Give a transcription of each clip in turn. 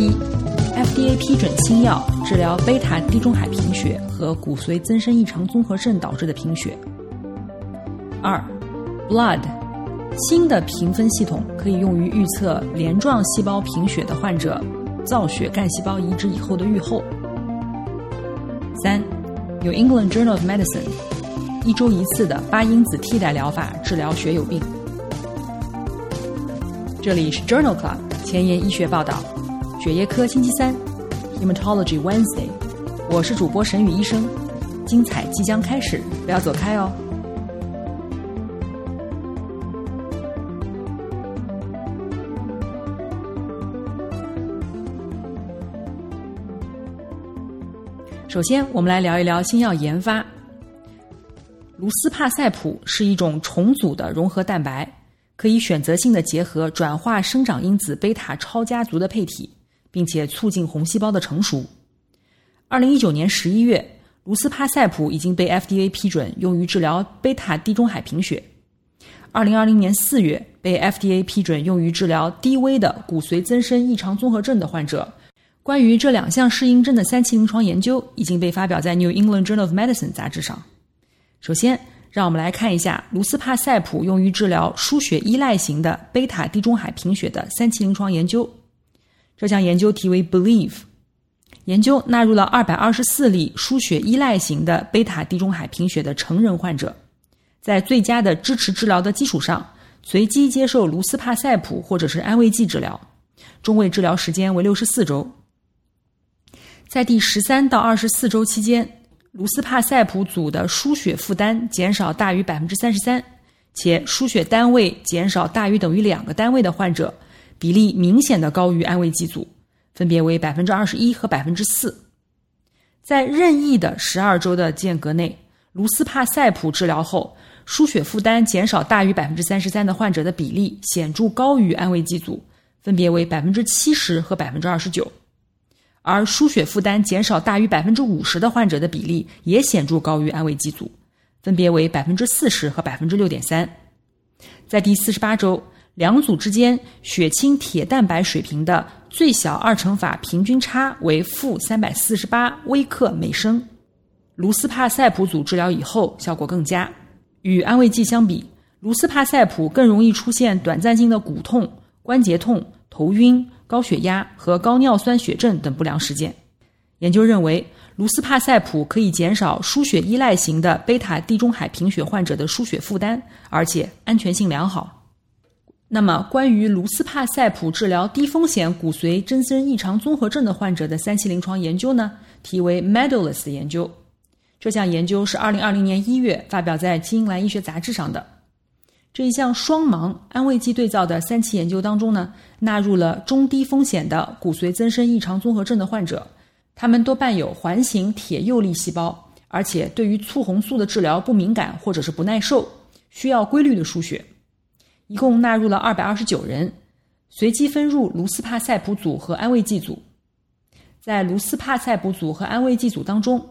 一，FDA 批准新药治疗贝塔地中海贫血和骨髓增生异常综合症导致的贫血。二，Blood，新的评分系统可以用于预测镰状细胞贫血的患者造血干细胞移植以后的预后。三，New England Journal of Medicine。一周一次的八因子替代疗法治疗血友病。这里是 Journal Club 前沿医学报道，血液科星期三，Hematology Wednesday。我是主播沈宇医生，精彩即将开始，不要走开哦。首先，我们来聊一聊新药研发。卢斯帕塞普是一种重组的融合蛋白，可以选择性的结合转化生长因子贝塔超家族的配体，并且促进红细胞的成熟。二零一九年十一月，卢斯帕塞普已经被 FDA 批准用于治疗贝塔地中海贫血。二零二零年四月，被 FDA 批准用于治疗低危的骨髓增生异常综合症的患者。关于这两项适应症的三期临床研究已经被发表在《New England Journal of Medicine》杂志上。首先，让我们来看一下卢斯帕塞普用于治疗输血依赖型的贝塔地中海贫血的三期临床研究。这项研究题为 Believe，研究纳入了二百二十四例输血依赖型的贝塔地中海贫血的成人患者，在最佳的支持治疗的基础上，随机接受卢斯帕塞普或者是安慰剂治疗，中位治疗时间为六十四周。在第十三到二十四周期间。卢斯帕塞普组的输血负担减少大于百分之三十三，且输血单位减少大于等于两个单位的患者，比例明显的高于安慰剂组，分别为百分之二十一和百分之四。在任意的十二周的间隔内，卢斯帕塞普治疗后，输血负担减少大于百分之三十三的患者的比例显著高于安慰剂组，分别为百分之七十和百分之二十九。而输血负担减少大于百分之五十的患者的比例也显著高于安慰剂组，分别为百分之四十和百分之六点三。在第四十八周，两组之间血清铁蛋白水平的最小二乘法平均差为负三百四十八微克每升。卢斯帕塞普组治疗以后效果更佳，与安慰剂相比，卢斯帕塞普更容易出现短暂性的骨痛、关节痛、头晕。高血压和高尿酸血症等不良事件。研究认为，卢斯帕塞普可以减少输血依赖型的贝塔地中海贫血患者的输血负担，而且安全性良好。那么，关于卢斯帕塞普治疗低风险骨髓增生异常综合症的患者的三期临床研究呢？题为 Medalist 研究。这项研究是二零二零年一月发表在《英兰医学杂志》上的。这一项双盲安慰剂对照的三期研究当中呢，纳入了中低风险的骨髓增生异常综合症的患者，他们多伴有环形铁幼粒细胞，而且对于促红素的治疗不敏感或者是不耐受，需要规律的输血。一共纳入了二百二十九人，随机分入卢斯帕塞普组和安慰剂组，在卢斯帕塞普组和安慰剂组当中。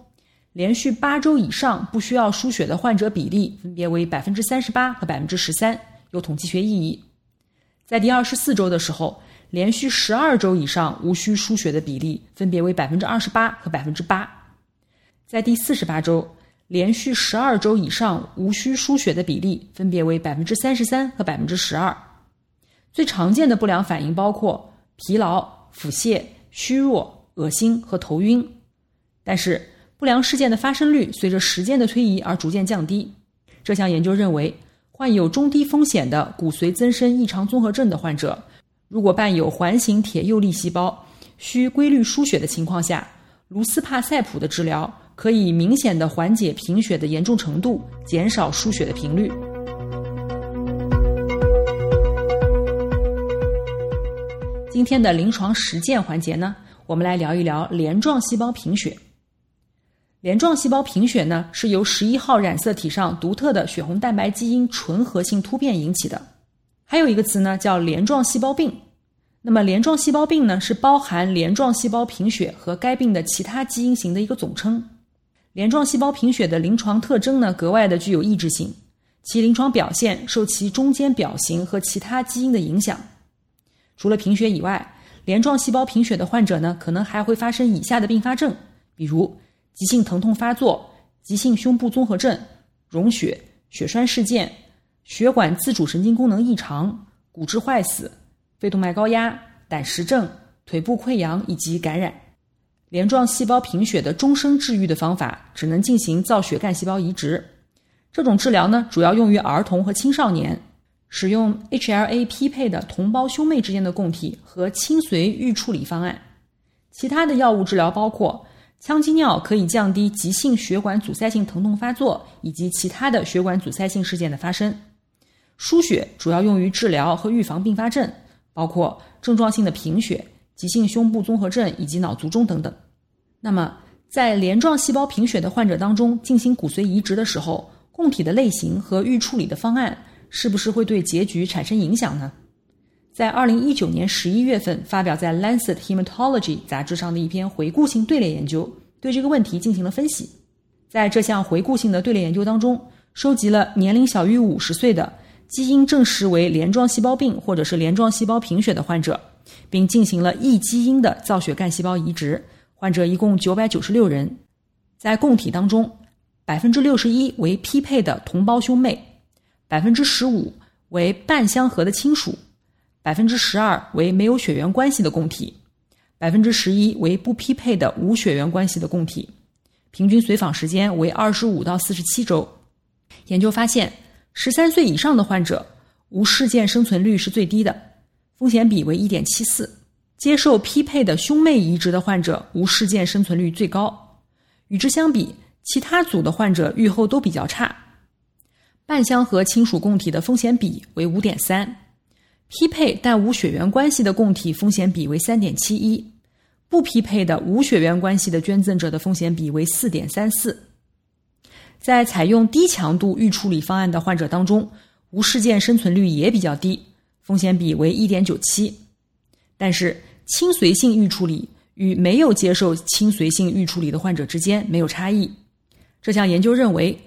连续八周以上不需要输血的患者比例分别为百分之三十八和百分之十三，有统计学意义。在第二十四周的时候，连续十二周以上无需输血的比例分别为百分之二十八和百分之八。在第四十八周，连续十二周以上无需输血的比例分别为百分之三十三和百分之十二。最常见的不良反应包括疲劳、腹泻、虚弱、恶心和头晕，但是。不良事件的发生率随着时间的推移而逐渐降低。这项研究认为，患有中低风险的骨髓增生异常综合症的患者，如果伴有环形铁幼粒细胞，需规律输血的情况下，卢斯帕塞普的治疗可以明显的缓解贫血的严重程度，减少输血的频率。今天的临床实践环节呢，我们来聊一聊镰状细胞贫血。镰状细胞贫血呢，是由十一号染色体上独特的血红蛋白基因纯合性突变引起的。还有一个词呢，叫镰状细胞病。那么镰状细胞病呢，是包含镰状细胞贫血和该病的其他基因型的一个总称。镰状细胞贫血的临床特征呢，格外的具有抑制性，其临床表现受其中间表型和其他基因的影响。除了贫血以外，镰状细胞贫血的患者呢，可能还会发生以下的并发症，比如。急性疼痛发作、急性胸部综合症、溶血、血栓事件、血管自主神经功能异常、骨质坏死、肺动脉高压、胆石症、腿部溃疡以及感染。镰状细胞贫血的终生治愈的方法只能进行造血干细胞移植。这种治疗呢，主要用于儿童和青少年，使用 HLA 匹配的同胞兄妹之间的供体和亲随预处理方案。其他的药物治疗包括。羟基尿可以降低急性血管阻塞性疼痛发作以及其他的血管阻塞性事件的发生。输血主要用于治疗和预防并发症，包括症状性的贫血、急性胸部综合症以及脑卒中等等。那么，在镰状细胞贫血的患者当中进行骨髓移植的时候，供体的类型和预处理的方案是不是会对结局产生影响呢？在二零一九年十一月份发表在《Lancet Hematology》杂志上的一篇回顾性队列研究，对这个问题进行了分析。在这项回顾性的队列研究当中，收集了年龄小于五十岁的基因证实为镰状细胞病或者是镰状细胞贫血的患者，并进行了异基因的造血干细胞移植。患者一共九百九十六人，在供体当中，百分之六十一为匹配的同胞兄妹，百分之十五为半相合的亲属。百分之十二为没有血缘关系的供体，百分之十一为不匹配的无血缘关系的供体，平均随访时间为二十五到四十七周。研究发现，十三岁以上的患者无事件生存率是最低的，风险比为一点七四；接受匹配的兄妹移植的患者无事件生存率最高。与之相比，其他组的患者预后都比较差。半相合亲属供体的风险比为五点三。匹配但无血缘关系的供体风险比为三点七一，不匹配的无血缘关系的捐赠者的风险比为四点三四。在采用低强度预处理方案的患者当中，无事件生存率也比较低，风险比为一点九七。但是亲随性预处理与没有接受亲随性预处理的患者之间没有差异。这项研究认为，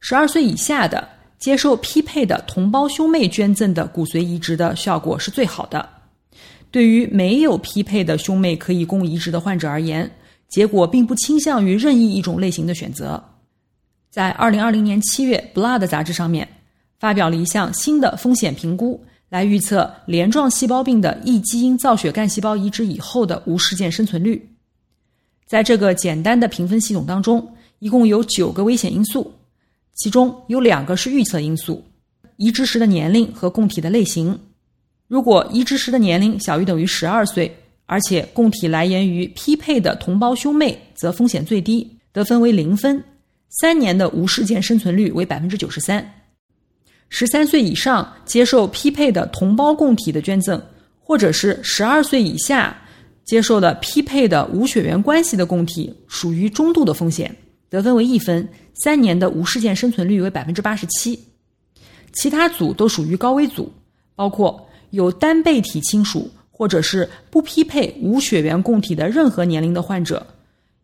十二岁以下的。接受匹配的同胞兄妹捐赠的骨髓移植的效果是最好的。对于没有匹配的兄妹可以供移植的患者而言，结果并不倾向于任意一种类型的选择。在二零二零年七月，《Blood》杂志上面发表了一项新的风险评估，来预测镰状细胞病的异基因造血干细胞移植以后的无事件生存率。在这个简单的评分系统当中，一共有九个危险因素。其中有两个是预测因素：移植时的年龄和供体的类型。如果移植时的年龄小于等于十二岁，而且供体来源于匹配的同胞兄妹，则风险最低，得分为零分，三年的无事件生存率为百分之九十三。十三岁以上接受匹配的同胞供体的捐赠，或者是十二岁以下接受的匹配的无血缘关系的供体，属于中度的风险，得分为一分。三年的无事件生存率为百分之八十七，其他组都属于高危组，包括有单倍体亲属或者是不匹配无血缘供体的任何年龄的患者，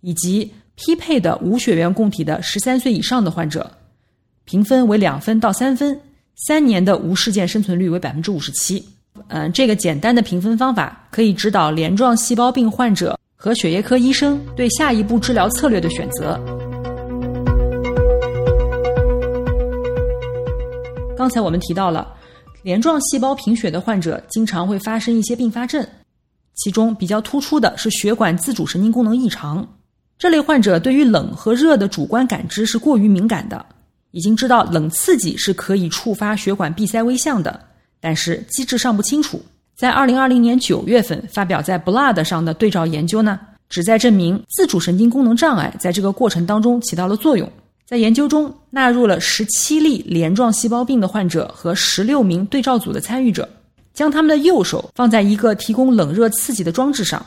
以及匹配的无血缘供体的十三岁以上的患者，评分为两分到三分，三年的无事件生存率为百分之五十七。嗯，这个简单的评分方法可以指导镰状细胞病患者和血液科医生对下一步治疗策略的选择。刚才我们提到了，镰状细胞贫血的患者经常会发生一些并发症，其中比较突出的是血管自主神经功能异常。这类患者对于冷和热的主观感知是过于敏感的，已经知道冷刺激是可以触发血管闭塞微象的，但是机制尚不清楚。在二零二零年九月份发表在《Blood》上的对照研究呢，旨在证明自主神经功能障碍在这个过程当中起到了作用。在研究中纳入了十七例镰状细胞病的患者和十六名对照组的参与者，将他们的右手放在一个提供冷热刺激的装置上，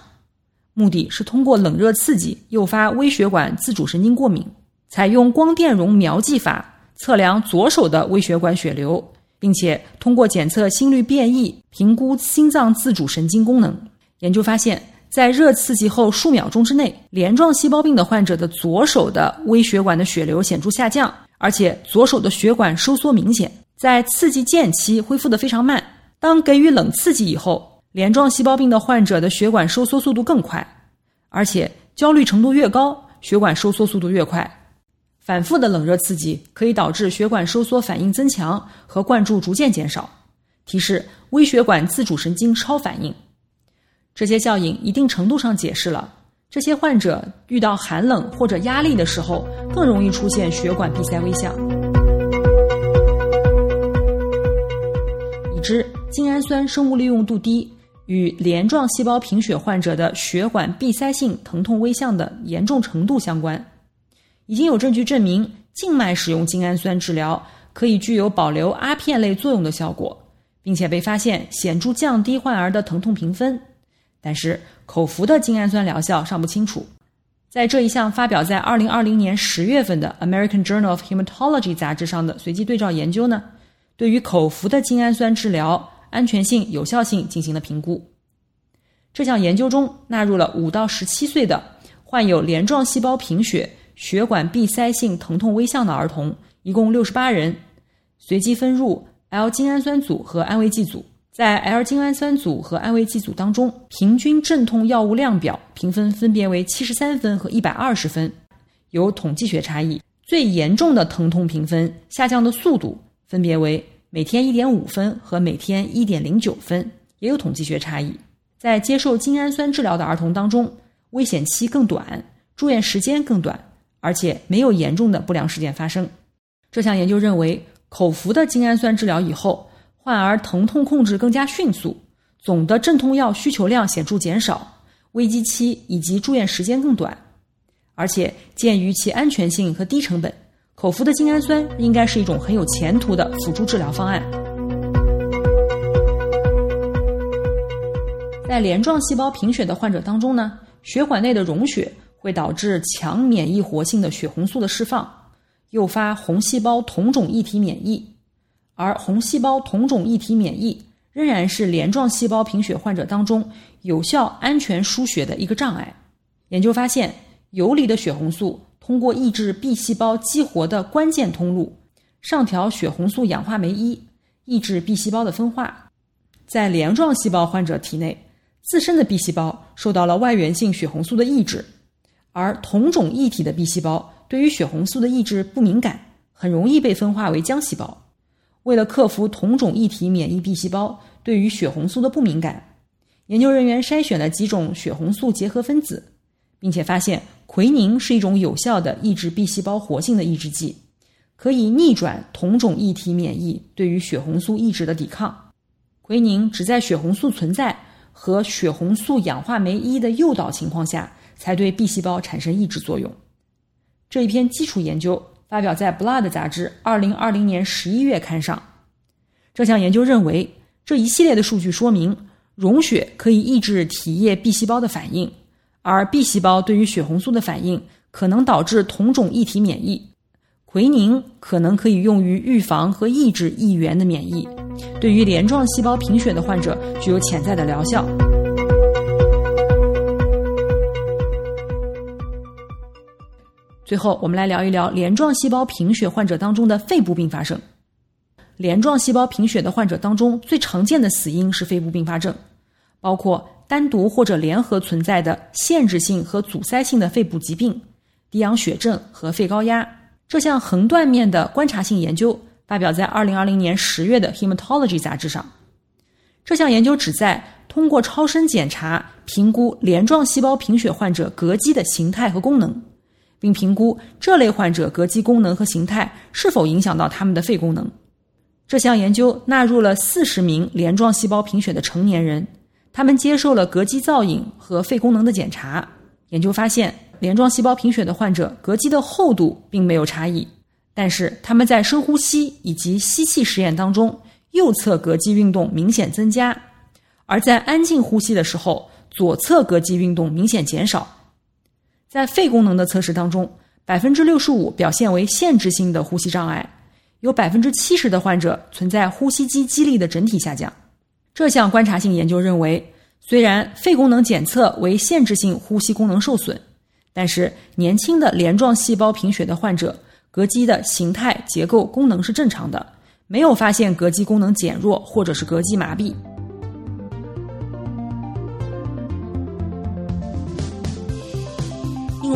目的是通过冷热刺激诱发微血管自主神经过敏。采用光电容描记法测量左手的微血管血流，并且通过检测心率变异评估心脏自主神经功能。研究发现，在热刺激后数秒钟之内，镰状细胞病的患者的左手的微血管的血流显著下降，而且左手的血管收缩明显。在刺激间期恢复的非常慢。当给予冷刺激以后，镰状细胞病的患者的血管收缩速度更快，而且焦虑程度越高，血管收缩速度越快。反复的冷热刺激可以导致血管收缩反应增强和灌注逐渐减少，提示微血管自主神经超反应。这些效应一定程度上解释了这些患者遇到寒冷或者压力的时候更容易出现血管闭塞微象。已知精氨酸生物利用度低与镰状细胞贫血患者的血管闭塞性疼痛微象的严重程度相关。已经有证据证明，静脉使用精氨酸治疗可以具有保留阿片类作用的效果，并且被发现显著降低患儿的疼痛评分。但是，口服的精氨酸疗效尚不清楚。在这一项发表在二零二零年十月份的《American Journal of Hematology》杂志上的随机对照研究呢，对于口服的精氨酸治疗安全性、有效性进行了评估。这项研究中纳入了五到十七岁的患有镰状细胞贫血。血管闭塞性疼痛微象的儿童一共六十八人，随机分入 L 精氨酸组和安慰剂组。在 L 精氨酸组和安慰剂组当中，平均镇痛药物量表评分分别为七十三分和一百二十分，有统计学差异。最严重的疼痛评分下降的速度分别为每天一点五分和每天一点零九分，也有统计学差异。在接受精氨酸治疗的儿童当中，危险期更短，住院时间更短。而且没有严重的不良事件发生。这项研究认为，口服的精氨酸治疗以后，患儿疼痛控制更加迅速，总的镇痛药需求量显著减少，危机期以及住院时间更短。而且，鉴于其安全性和低成本，口服的精氨酸应该是一种很有前途的辅助治疗方案。在镰状细胞贫血的患者当中呢，血管内的溶血。会导致强免疫活性的血红素的释放，诱发红细胞同种异体免疫，而红细胞同种异体免疫仍然是镰状细胞贫血患者当中有效安全输血的一个障碍。研究发现，游离的血红素通过抑制 B 细胞激活的关键通路，上调血红素氧化酶一，抑制 B 细胞的分化。在镰状细胞患者体内，自身的 B 细胞受到了外源性血红素的抑制。而同种异体的 B 细胞对于血红素的抑制不敏感，很容易被分化为浆细胞。为了克服同种异体免疫 B 细胞对于血红素的不敏感，研究人员筛选了几种血红素结合分子，并且发现奎宁是一种有效的抑制 B 细胞活性的抑制剂，可以逆转同种异体免疫对于血红素抑制的抵抗。奎宁只在血红素存在和血红素氧化酶一的诱导情况下。才对 B 细胞产生抑制作用。这一篇基础研究发表在《Blood》杂志二零二零年十一月刊上。这项研究认为，这一系列的数据说明，溶血可以抑制体液 B 细胞的反应，而 B 细胞对于血红素的反应可能导致同种异体免疫。奎宁可能可以用于预防和抑制异源的免疫，对于镰状细胞贫血的患者具有潜在的疗效。最后，我们来聊一聊镰状细胞贫血患者当中的肺部并发症。镰状细胞贫血的患者当中，最常见的死因是肺部并发症，包括单独或者联合存在的限制性和阻塞性的肺部疾病、低氧血症和肺高压。这项横断面的观察性研究发表在二零二零年十月的《Hematology》杂志上。这项研究旨在通过超声检查评估镰状细胞贫血患者膈肌的形态和功能。并评估这类患者膈肌功能和形态是否影响到他们的肺功能。这项研究纳入了四十名镰状细胞贫血的成年人，他们接受了膈肌造影和肺功能的检查。研究发现，镰状细胞贫血的患者膈肌的厚度并没有差异，但是他们在深呼吸以及吸气实验当中，右侧膈肌运动明显增加，而在安静呼吸的时候，左侧膈肌运动明显减少。在肺功能的测试当中，百分之六十五表现为限制性的呼吸障碍，有百分之七十的患者存在呼吸肌肌力的整体下降。这项观察性研究认为，虽然肺功能检测为限制性呼吸功能受损，但是年轻的镰状细胞贫血的患者，膈肌的形态、结构、功能是正常的，没有发现膈肌功能减弱或者是膈肌麻痹。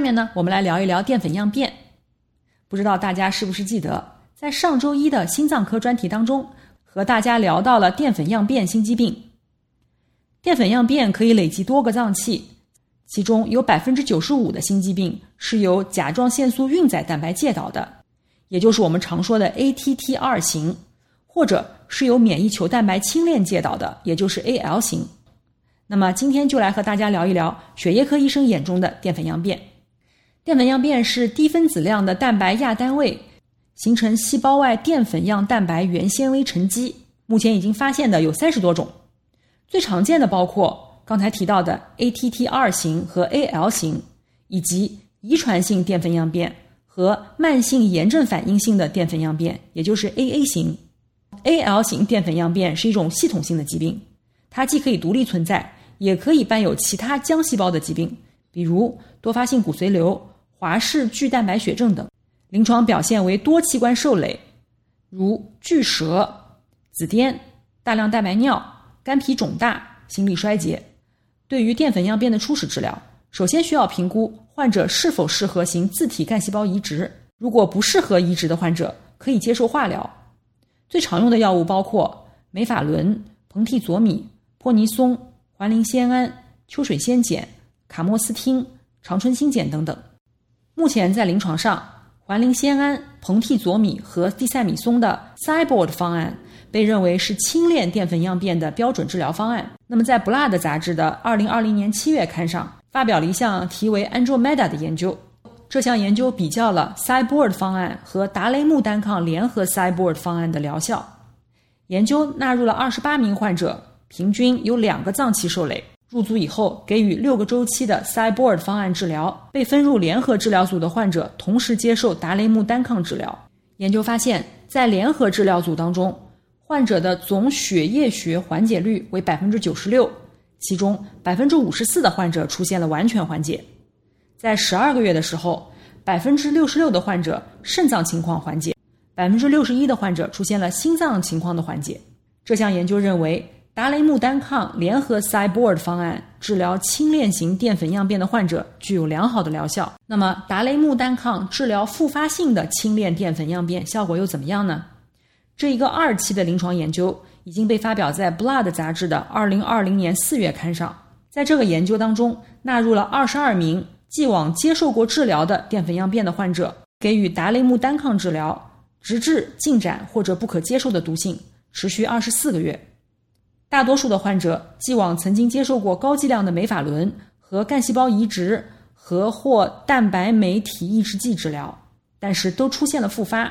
下面呢，我们来聊一聊淀粉样变。不知道大家是不是记得？在上周一的心脏科专题当中，和大家聊到了淀粉样变心肌病。淀粉样变可以累积多个脏器，其中有百分之九十五的心肌病是由甲状腺素运载蛋白介导的，也就是我们常说的 ATT 二型，或者是由免疫球蛋白轻链介导的，也就是 AL 型。那么今天就来和大家聊一聊血液科医生眼中的淀粉样变。淀粉样变是低分子量的蛋白亚单位。形成细胞外淀粉样蛋白原纤维沉积，目前已经发现的有三十多种，最常见的包括刚才提到的 ATT 二型和 AL 型，以及遗传性淀粉样变和慢性炎症反应性的淀粉样变，也就是 AA 型。AL 型淀粉样变是一种系统性的疾病，它既可以独立存在，也可以伴有其他浆细胞的疾病，比如多发性骨髓瘤、华氏巨蛋白血症等。临床表现为多器官受累，如巨舌、紫癜、大量蛋白尿、肝脾肿大、心力衰竭。对于淀粉样变的初始治疗，首先需要评估患者是否适合行自体干细胞移植。如果不适合移植的患者，可以接受化疗。最常用的药物包括美法伦、硼替佐米、泼尼松、环磷酰胺、秋水仙碱、卡莫斯汀、长春新碱等等。目前在临床上。环磷酰胺、硼替佐米和地塞米松的 Cyboard 方案被认为是轻链淀粉样变的标准治疗方案。那么，在《Blood》杂志的2020年7月刊上发表了一项题为 Andromeda 的研究。这项研究比较了 Cyboard 方案和达雷木单抗联合 Cyboard 方案的疗效。研究纳入了28名患者，平均有两个脏器受累。入组以后，给予六个周期的 Cyboard 方案治疗。被分入联合治疗组的患者同时接受达雷木单抗治疗。研究发现，在联合治疗组当中，患者的总血液学缓解率为百分之九十六，其中百分之五十四的患者出现了完全缓解。在十二个月的时候，百分之六十六的患者肾脏情况缓解，百分之六十一的患者出现了心脏情况的缓解。这项研究认为。达雷木单抗联合 Cyborg 方案治疗轻链型淀粉样变的患者具有良好的疗效。那么，达雷木单抗治疗复发性的轻链淀粉样变效果又怎么样呢？这一个二期的临床研究已经被发表在《Blood》杂志的2020年4月刊上。在这个研究当中，纳入了22名既往接受过治疗的淀粉样变的患者，给予达雷木单抗治疗，直至进展或者不可接受的毒性，持续24个月。大多数的患者既往曾经接受过高剂量的美法伦和干细胞移植和或蛋白酶体抑制剂治疗，但是都出现了复发。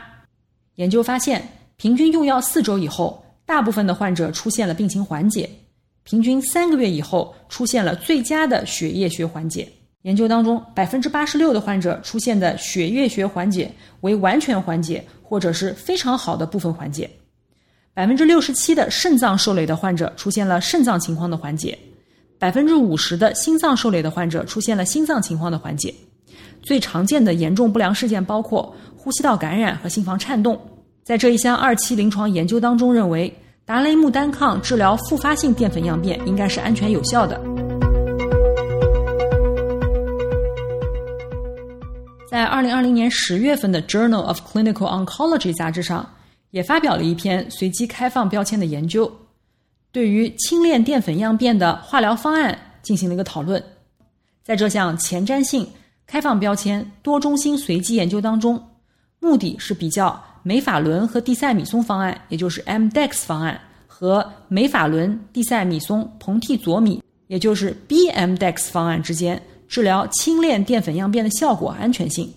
研究发现，平均用药四周以后，大部分的患者出现了病情缓解，平均三个月以后出现了最佳的血液学缓解。研究当中，百分之八十六的患者出现的血液学缓解为完全缓解或者是非常好的部分缓解。百分之六十七的肾脏受累的患者出现了肾脏情况的缓解，百分之五十的心脏受累的患者出现了心脏情况的缓解。最常见的严重不良事件包括呼吸道感染和心房颤动。在这一项二期临床研究当中，认为达雷木单抗治疗复发性淀粉样变应该是安全有效的。在二零二零年十月份的《Journal of Clinical Oncology》杂志上，也发表了一篇随机开放标签的研究，对于轻链淀粉样变的化疗方案进行了一个讨论。在这项前瞻性开放标签多中心随机研究当中，目的是比较美法伦和地塞米松方案，也就是 MDEX 方案和美法伦地塞米松硼替佐米，也就是 BMDEX 方案之间治疗轻链淀粉样变的效果安全性。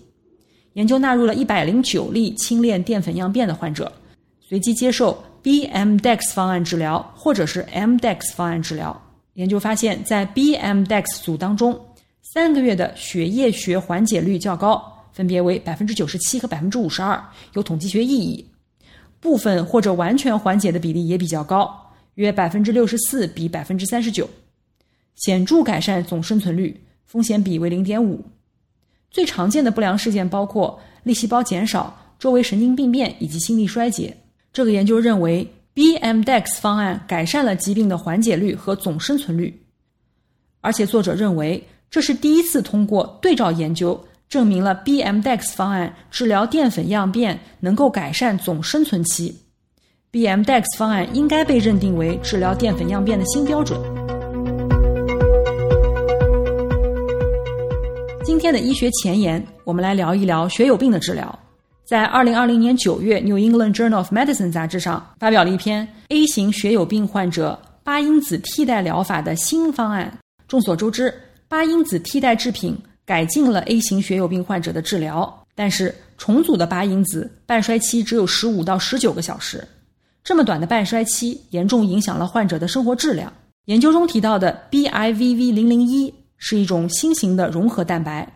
研究纳入了一百零九例轻链淀粉样变的患者，随机接受 BMDEX 方案治疗或者是 MDEX 方案治疗。研究发现，在 BMDEX 组当中，三个月的血液学缓解率较高，分别为百分之九十七和百分之五十二，有统计学意义。部分或者完全缓解的比例也比较高，约百分之六十四比百分之三十九，显著改善总生存率，风险比为零点五。最常见的不良事件包括粒细胞减少、周围神经病变以及心力衰竭。这个研究认为，BMDEX 方案改善了疾病的缓解率和总生存率，而且作者认为。这是第一次通过对照研究证明了 BMDEX 方案治疗淀粉样变能够改善总生存期。BMDEX 方案应该被认定为治疗淀粉样变的新标准。今天的医学前沿，我们来聊一聊血友病的治疗。在二零二零年九月，《New England Journal of Medicine》杂志上发表了一篇 A 型血友病患者八因子替代疗法的新方案。众所周知。八因子替代制品改进了 A 型血友病患者的治疗，但是重组的八因子半衰期只有十五到十九个小时，这么短的半衰期严重影响了患者的生活质量。研究中提到的 BIVV 零零一是一种新型的融合蛋白，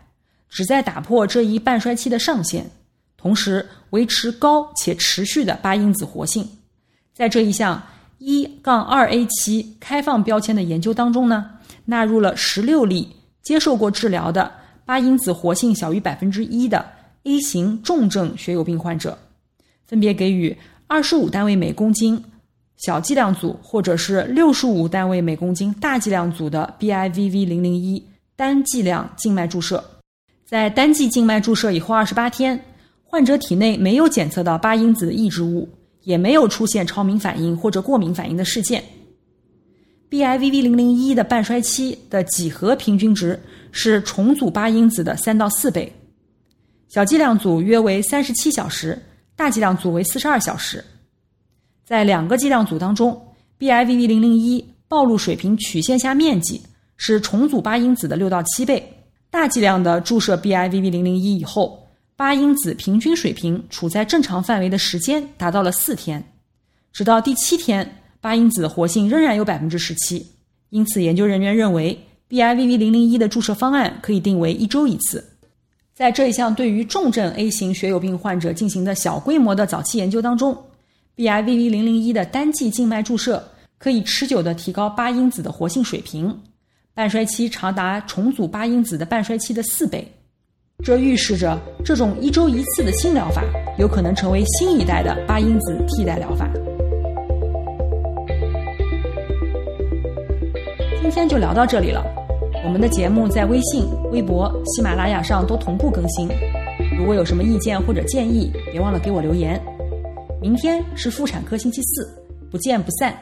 旨在打破这一半衰期的上限，同时维持高且持续的八因子活性。在这一项一杠二 A 期开放标签的研究当中呢？纳入了十六例接受过治疗的八因子活性小于百分之一的 A 型重症血友病患者，分别给予二十五单位每公斤小剂量组或者是六十五单位每公斤大剂量组的 BIVV 零零一单剂量静脉注射。在单剂静脉注射以后二十八天，患者体内没有检测到八因子的抑制物，也没有出现超敏反应或者过敏反应的事件。BIVV 零零一的半衰期的几何平均值是重组八因子的三到四倍，小剂量组约为三十七小时，大剂量组为四十二小时。在两个剂量组当中，BIVV 零零一暴露水平曲线下面积是重组八因子的六到七倍。大剂量的注射 BIVV 零零一以后，八因子平均水平处在正常范围的时间达到了四天，直到第七天。八因子活性仍然有百分之十七，因此研究人员认为 BIVV 零零一的注射方案可以定为一周一次。在这一项对于重症 A 型血友病患者进行的小规模的早期研究当中，BIVV 零零一的单剂静脉注射可以持久的提高八因子的活性水平，半衰期长达重组八因子的半衰期的四倍。这预示着这种一周一次的新疗法有可能成为新一代的八因子替代疗法。今天就聊到这里了。我们的节目在微信、微博、喜马拉雅上都同步更新。如果有什么意见或者建议，别忘了给我留言。明天是妇产科星期四，不见不散。